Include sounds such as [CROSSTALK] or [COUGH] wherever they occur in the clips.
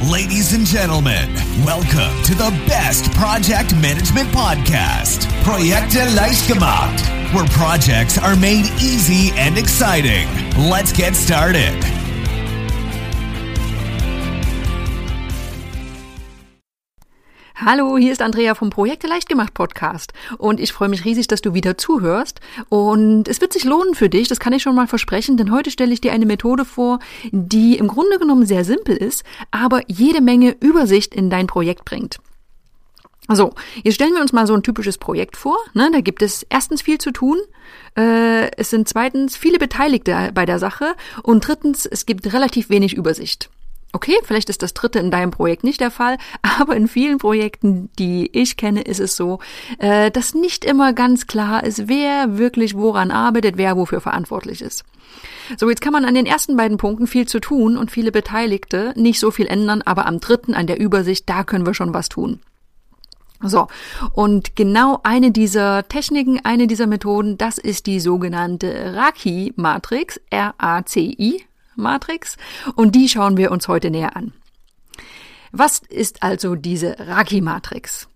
Ladies and gentlemen, welcome to the best project management podcast, Projekte gemacht, where projects are made easy and exciting. Let's get started. Hallo, hier ist Andrea vom Projekte leicht gemacht Podcast und ich freue mich riesig, dass du wieder zuhörst und es wird sich lohnen für dich, das kann ich schon mal versprechen, denn heute stelle ich dir eine Methode vor, die im Grunde genommen sehr simpel ist, aber jede Menge Übersicht in dein Projekt bringt. So, jetzt stellen wir uns mal so ein typisches Projekt vor. Ne? Da gibt es erstens viel zu tun, äh, es sind zweitens viele Beteiligte bei der Sache und drittens, es gibt relativ wenig Übersicht. Okay, vielleicht ist das dritte in deinem Projekt nicht der Fall, [LAUGHS] aber in vielen Projekten, die ich kenne, ist es so, äh, dass nicht immer ganz klar ist, wer wirklich woran arbeitet, wer wofür verantwortlich ist. So, jetzt kann man an den ersten beiden Punkten viel zu tun und viele Beteiligte nicht so viel ändern, aber am dritten, an der Übersicht, da können wir schon was tun. So, und genau eine dieser Techniken, eine dieser Methoden, das ist die sogenannte Raki-Matrix, R-A-C-I, Matrix und die schauen wir uns heute näher an. Was ist also diese Raki-Matrix?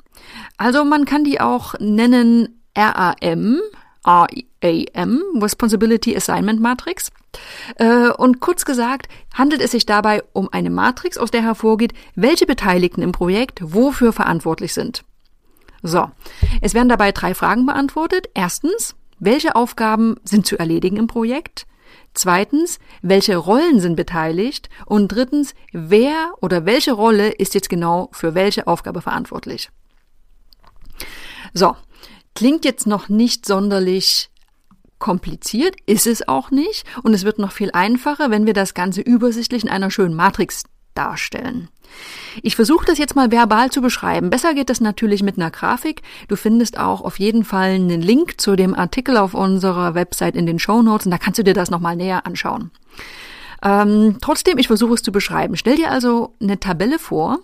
Also man kann die auch nennen RAM, RAM, Responsibility Assignment Matrix. Äh, und kurz gesagt, handelt es sich dabei um eine Matrix, aus der hervorgeht, welche Beteiligten im Projekt wofür verantwortlich sind. So, es werden dabei drei Fragen beantwortet. Erstens, welche Aufgaben sind zu erledigen im Projekt? Zweitens, welche Rollen sind beteiligt? Und drittens, wer oder welche Rolle ist jetzt genau für welche Aufgabe verantwortlich? So, klingt jetzt noch nicht sonderlich kompliziert, ist es auch nicht. Und es wird noch viel einfacher, wenn wir das Ganze übersichtlich in einer schönen Matrix darstellen. Ich versuche das jetzt mal verbal zu beschreiben. Besser geht das natürlich mit einer Grafik. Du findest auch auf jeden Fall einen Link zu dem Artikel auf unserer Website in den Show Notes und da kannst du dir das nochmal näher anschauen. Ähm, trotzdem, ich versuche es zu beschreiben. Stell dir also eine Tabelle vor,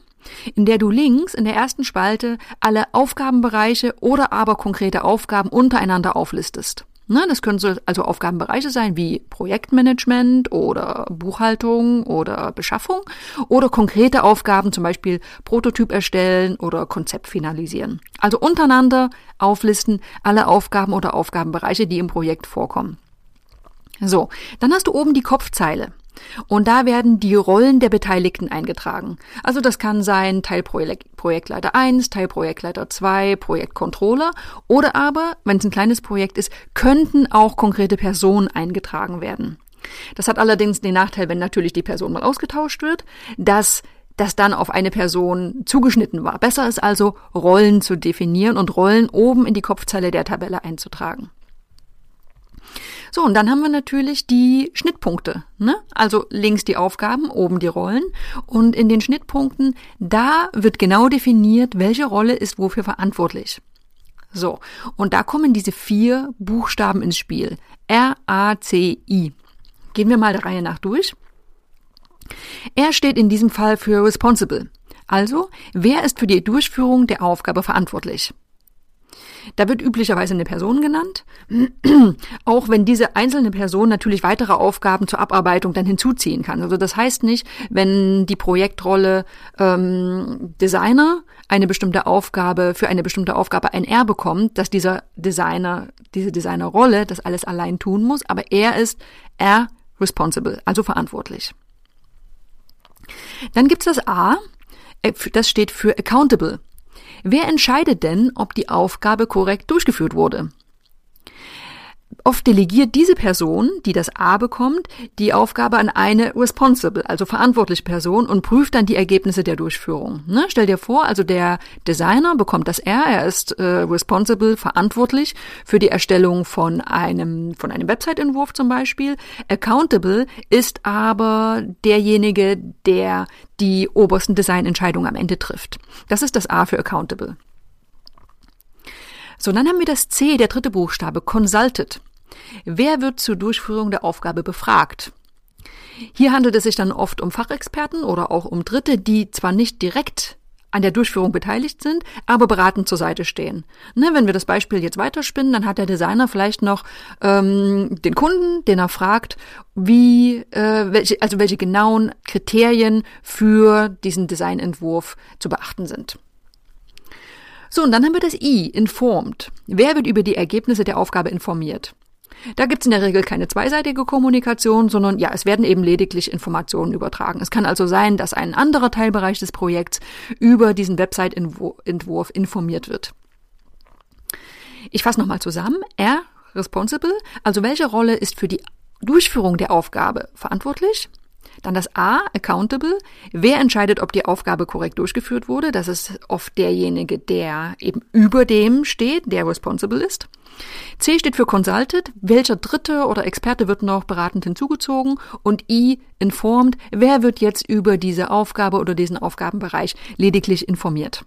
in der du links in der ersten Spalte alle Aufgabenbereiche oder aber konkrete Aufgaben untereinander auflistest. Ne, das können so also Aufgabenbereiche sein wie Projektmanagement oder Buchhaltung oder Beschaffung oder konkrete Aufgaben, zum Beispiel Prototyp erstellen oder Konzept finalisieren. Also untereinander auflisten alle Aufgaben oder Aufgabenbereiche, die im Projekt vorkommen. So, dann hast du oben die Kopfzeile. Und da werden die Rollen der Beteiligten eingetragen. Also das kann sein Teilprojektleiter 1, Teilprojektleiter 2, Projektcontroller oder aber, wenn es ein kleines Projekt ist, könnten auch konkrete Personen eingetragen werden. Das hat allerdings den Nachteil, wenn natürlich die Person mal ausgetauscht wird, dass das dann auf eine Person zugeschnitten war. Besser ist also, Rollen zu definieren und Rollen oben in die Kopfzeile der Tabelle einzutragen. So, und dann haben wir natürlich die Schnittpunkte. Ne? Also links die Aufgaben, oben die Rollen. Und in den Schnittpunkten, da wird genau definiert, welche Rolle ist wofür verantwortlich. So, und da kommen diese vier Buchstaben ins Spiel. R, A, C, I. Gehen wir mal der Reihe nach durch. R steht in diesem Fall für responsible. Also, wer ist für die Durchführung der Aufgabe verantwortlich? Da wird üblicherweise eine Person genannt, [CLEARS THROAT] auch wenn diese einzelne Person natürlich weitere Aufgaben zur Abarbeitung dann hinzuziehen kann. Also das heißt nicht, wenn die Projektrolle ähm, Designer eine bestimmte Aufgabe für eine bestimmte Aufgabe ein R bekommt, dass dieser Designer, diese Designerrolle das alles allein tun muss, aber er ist R responsible, also verantwortlich. Dann gibt's das A, äh, das steht für accountable. Wer entscheidet denn, ob die Aufgabe korrekt durchgeführt wurde? Oft delegiert diese Person, die das A bekommt, die Aufgabe an eine responsible, also verantwortliche Person und prüft dann die Ergebnisse der Durchführung. Ne? Stell dir vor, also der Designer bekommt das R, er ist äh, responsible, verantwortlich für die Erstellung von einem, von einem Website-Entwurf zum Beispiel. Accountable ist aber derjenige, der die obersten Designentscheidungen am Ende trifft. Das ist das A für accountable. So, dann haben wir das C, der dritte Buchstabe, consulted. Wer wird zur Durchführung der Aufgabe befragt? Hier handelt es sich dann oft um Fachexperten oder auch um Dritte, die zwar nicht direkt an der Durchführung beteiligt sind, aber beratend zur Seite stehen. Ne, wenn wir das Beispiel jetzt weiterspinnen, dann hat der Designer vielleicht noch ähm, den Kunden, den er fragt, wie, äh, welche, also welche genauen Kriterien für diesen Designentwurf zu beachten sind. So, und dann haben wir das I, informed. Wer wird über die Ergebnisse der Aufgabe informiert? Da gibt es in der Regel keine zweiseitige Kommunikation, sondern ja, es werden eben lediglich Informationen übertragen. Es kann also sein, dass ein anderer Teilbereich des Projekts über diesen Website-Entwurf informiert wird. Ich fasse nochmal zusammen. R, responsible, also welche Rolle ist für die Durchführung der Aufgabe verantwortlich? Dann das A, accountable. Wer entscheidet, ob die Aufgabe korrekt durchgeführt wurde? Das ist oft derjenige, der eben über dem steht, der responsible ist. C steht für consulted. Welcher Dritte oder Experte wird noch beratend hinzugezogen? Und I, informed. Wer wird jetzt über diese Aufgabe oder diesen Aufgabenbereich lediglich informiert?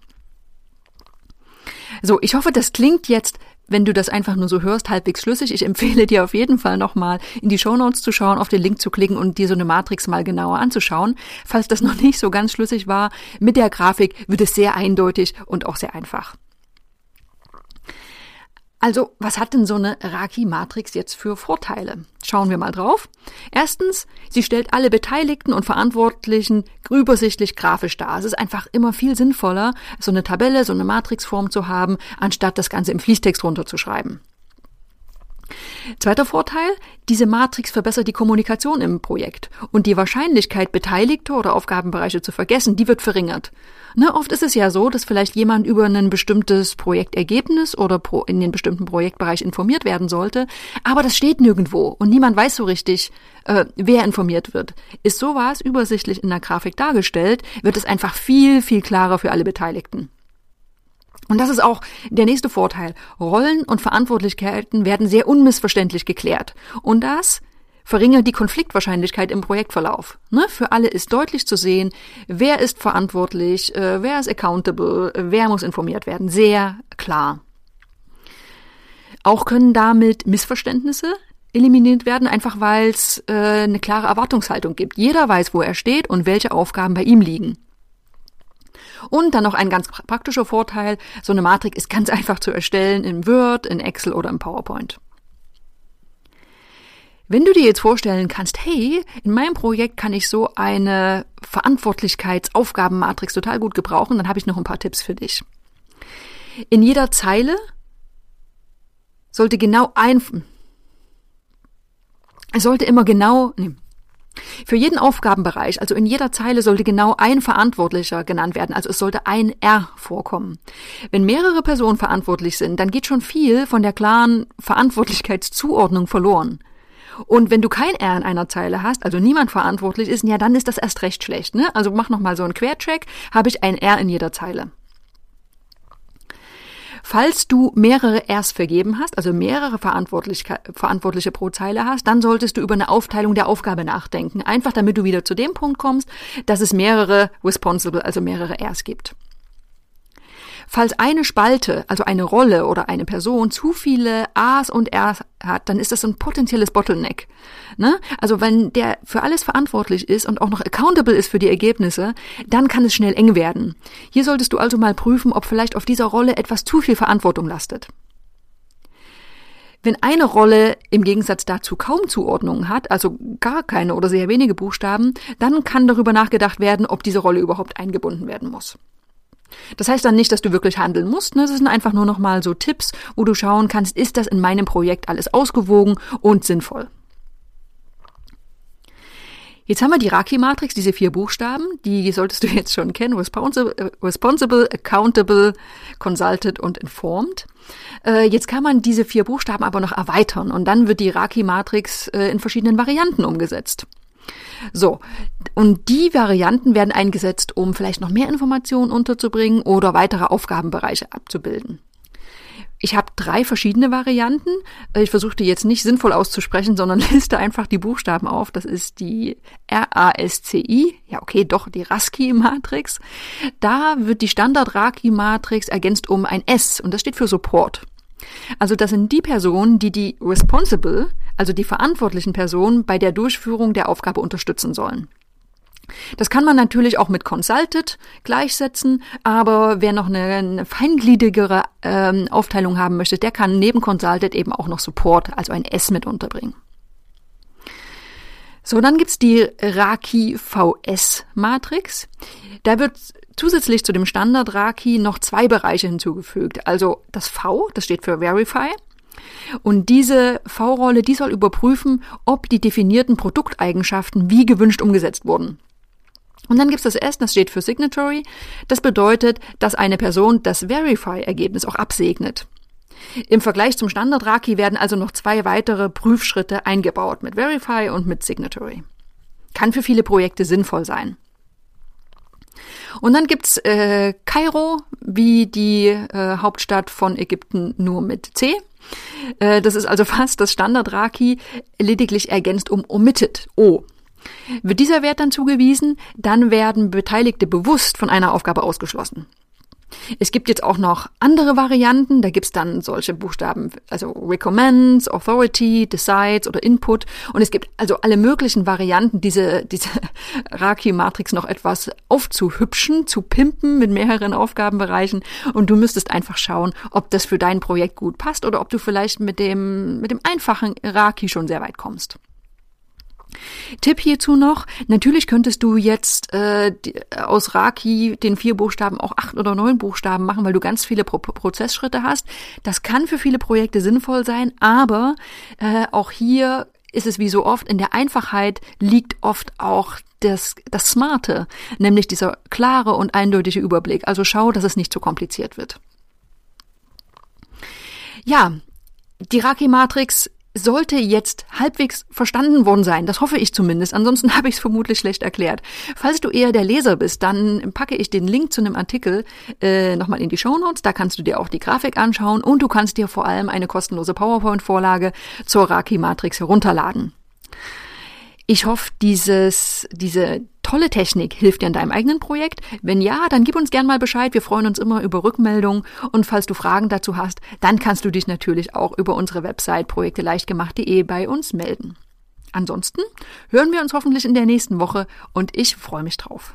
So, ich hoffe, das klingt jetzt wenn du das einfach nur so hörst, halbwegs schlüssig. Ich empfehle dir auf jeden Fall nochmal in die Show Notes zu schauen, auf den Link zu klicken und dir so eine Matrix mal genauer anzuschauen. Falls das noch nicht so ganz schlüssig war, mit der Grafik wird es sehr eindeutig und auch sehr einfach. Also, was hat denn so eine Raki-Matrix jetzt für Vorteile? Schauen wir mal drauf. Erstens, sie stellt alle Beteiligten und Verantwortlichen übersichtlich grafisch dar. Es ist einfach immer viel sinnvoller, so eine Tabelle, so eine Matrixform zu haben, anstatt das Ganze im Fließtext runterzuschreiben. Zweiter Vorteil, diese Matrix verbessert die Kommunikation im Projekt und die Wahrscheinlichkeit, Beteiligte oder Aufgabenbereiche zu vergessen, die wird verringert. Ne, oft ist es ja so, dass vielleicht jemand über ein bestimmtes Projektergebnis oder pro, in den bestimmten Projektbereich informiert werden sollte, aber das steht nirgendwo und niemand weiß so richtig, äh, wer informiert wird. Ist sowas übersichtlich in der Grafik dargestellt, wird es einfach viel, viel klarer für alle Beteiligten. Und das ist auch der nächste Vorteil. Rollen und Verantwortlichkeiten werden sehr unmissverständlich geklärt. Und das verringert die Konfliktwahrscheinlichkeit im Projektverlauf. Ne? Für alle ist deutlich zu sehen, wer ist verantwortlich, äh, wer ist accountable, wer muss informiert werden. Sehr klar. Auch können damit Missverständnisse eliminiert werden, einfach weil es äh, eine klare Erwartungshaltung gibt. Jeder weiß, wo er steht und welche Aufgaben bei ihm liegen. Und dann noch ein ganz praktischer Vorteil, so eine Matrix ist ganz [LAUGHS] einfach zu erstellen in Word, in Excel oder im PowerPoint. Wenn du dir jetzt vorstellen kannst, hey, in meinem Projekt kann ich so eine Verantwortlichkeitsaufgabenmatrix total gut gebrauchen, dann habe ich noch ein paar Tipps für dich. In jeder Zeile sollte genau ein, sollte immer genau, nee, für jeden Aufgabenbereich, also in jeder Zeile, sollte genau ein Verantwortlicher genannt werden, also es sollte ein R vorkommen. Wenn mehrere Personen verantwortlich sind, dann geht schon viel von der klaren Verantwortlichkeitszuordnung verloren. Und wenn du kein R in einer Zeile hast, also niemand verantwortlich ist, ja, dann ist das erst recht schlecht. Ne? Also mach nochmal so einen Quercheck, habe ich ein R in jeder Zeile. Falls du mehrere Rs vergeben hast, also mehrere Verantwortliche pro Zeile hast, dann solltest du über eine Aufteilung der Aufgabe nachdenken. Einfach damit du wieder zu dem Punkt kommst, dass es mehrere Responsible, also mehrere Rs gibt. Falls eine Spalte, also eine Rolle oder eine Person zu viele A's und R's hat, dann ist das ein potenzielles Bottleneck. Ne? Also wenn der für alles verantwortlich ist und auch noch accountable ist für die Ergebnisse, dann kann es schnell eng werden. Hier solltest du also mal prüfen, ob vielleicht auf dieser Rolle etwas zu viel Verantwortung lastet. Wenn eine Rolle im Gegensatz dazu kaum Zuordnungen hat, also gar keine oder sehr wenige Buchstaben, dann kann darüber nachgedacht werden, ob diese Rolle überhaupt eingebunden werden muss. Das heißt dann nicht, dass du wirklich handeln musst. Ne? Das sind einfach nur nochmal so Tipps, wo du schauen kannst, ist das in meinem Projekt alles ausgewogen und sinnvoll. Jetzt haben wir die Raki-Matrix, diese vier Buchstaben, die solltest du [LAUGHS] jetzt schon kennen, responsible, responsible accountable, consulted und informed. Äh, jetzt kann man diese vier Buchstaben aber noch erweitern und dann wird die Raki-Matrix äh, in verschiedenen Varianten umgesetzt. So, und die Varianten werden eingesetzt, um vielleicht noch mehr Informationen unterzubringen oder weitere Aufgabenbereiche abzubilden. Ich habe drei verschiedene Varianten. Ich versuche die jetzt nicht sinnvoll auszusprechen, sondern [LAUGHS] liste einfach die Buchstaben auf. Das ist die R-A-S-C-I, ja okay, doch die Rasky-Matrix. Da wird die Standard-Raki-Matrix ergänzt um ein S und das steht für Support. Also das sind die Personen, die die responsible, also die verantwortlichen Personen bei der Durchführung der Aufgabe unterstützen sollen. Das kann man natürlich auch mit Consulted gleichsetzen, aber wer noch eine, eine feingliedrigere ähm, Aufteilung haben möchte, der kann neben Consulted eben auch noch Support, also ein S mit unterbringen. So, dann gibt's die Raki VS Matrix. Da wird zusätzlich zu dem Standard Raki noch zwei Bereiche hinzugefügt. Also das V, das steht für Verify. Und diese V-Rolle, die soll überprüfen, ob die definierten Produkteigenschaften wie gewünscht umgesetzt wurden. Und dann gibt's das S, das steht für Signatory. Das bedeutet, dass eine Person das Verify-Ergebnis auch absegnet. Im Vergleich zum Standard Raki werden also noch zwei weitere Prüfschritte eingebaut mit Verify und mit Signatory. Kann für viele Projekte sinnvoll sein. Und dann gibt's äh, Kairo, wie die äh, Hauptstadt von Ägypten, nur mit C. Äh, das ist also [LAUGHS] fast das Standard Raki, lediglich ergänzt um omitted O. Wird dieser Wert dann zugewiesen, dann werden Beteiligte bewusst von einer Aufgabe ausgeschlossen. Es gibt jetzt auch noch andere Varianten. Da gibt's dann solche Buchstaben, also Recommends, Authority, Decides oder Input. Und es gibt also alle möglichen Varianten, diese, diese [LAUGHS] Raki-Matrix noch etwas aufzuhübschen, zu pimpen mit mehreren Aufgabenbereichen. Und du müsstest einfach schauen, ob das für dein Projekt gut passt oder ob du vielleicht mit dem, mit dem einfachen Raki schon sehr weit kommst. Tipp hierzu noch, natürlich könntest du jetzt äh, aus Raki den vier Buchstaben auch acht oder neun Buchstaben machen, weil du ganz viele Pro Prozessschritte hast. Das kann für viele Projekte sinnvoll sein, aber äh, auch hier ist es wie so oft, in der Einfachheit liegt oft auch das, das Smarte, nämlich dieser klare und eindeutige Überblick. Also schau, dass es nicht zu kompliziert wird. Ja, die Raki-Matrix sollte jetzt halbwegs verstanden worden sein. Das hoffe ich zumindest. Ansonsten [LAUGHS] habe ich es vermutlich schlecht erklärt. Falls du eher der Leser bist, dann packe ich den Link zu einem Artikel äh, nochmal in die Show Notes. Da kannst du dir auch die Grafik anschauen und du kannst dir vor allem eine kostenlose PowerPoint-Vorlage zur Raki-Matrix herunterladen. Ich hoffe, dieses, diese tolle Technik hilft dir in deinem eigenen Projekt. Wenn ja, dann gib uns gern mal Bescheid. Wir freuen uns immer über Rückmeldungen. Und falls du Fragen dazu hast, dann kannst du dich natürlich auch über unsere Website projekteleichtgemacht.de bei uns melden. Ansonsten hören wir uns hoffentlich in der nächsten Woche und ich freue mich drauf.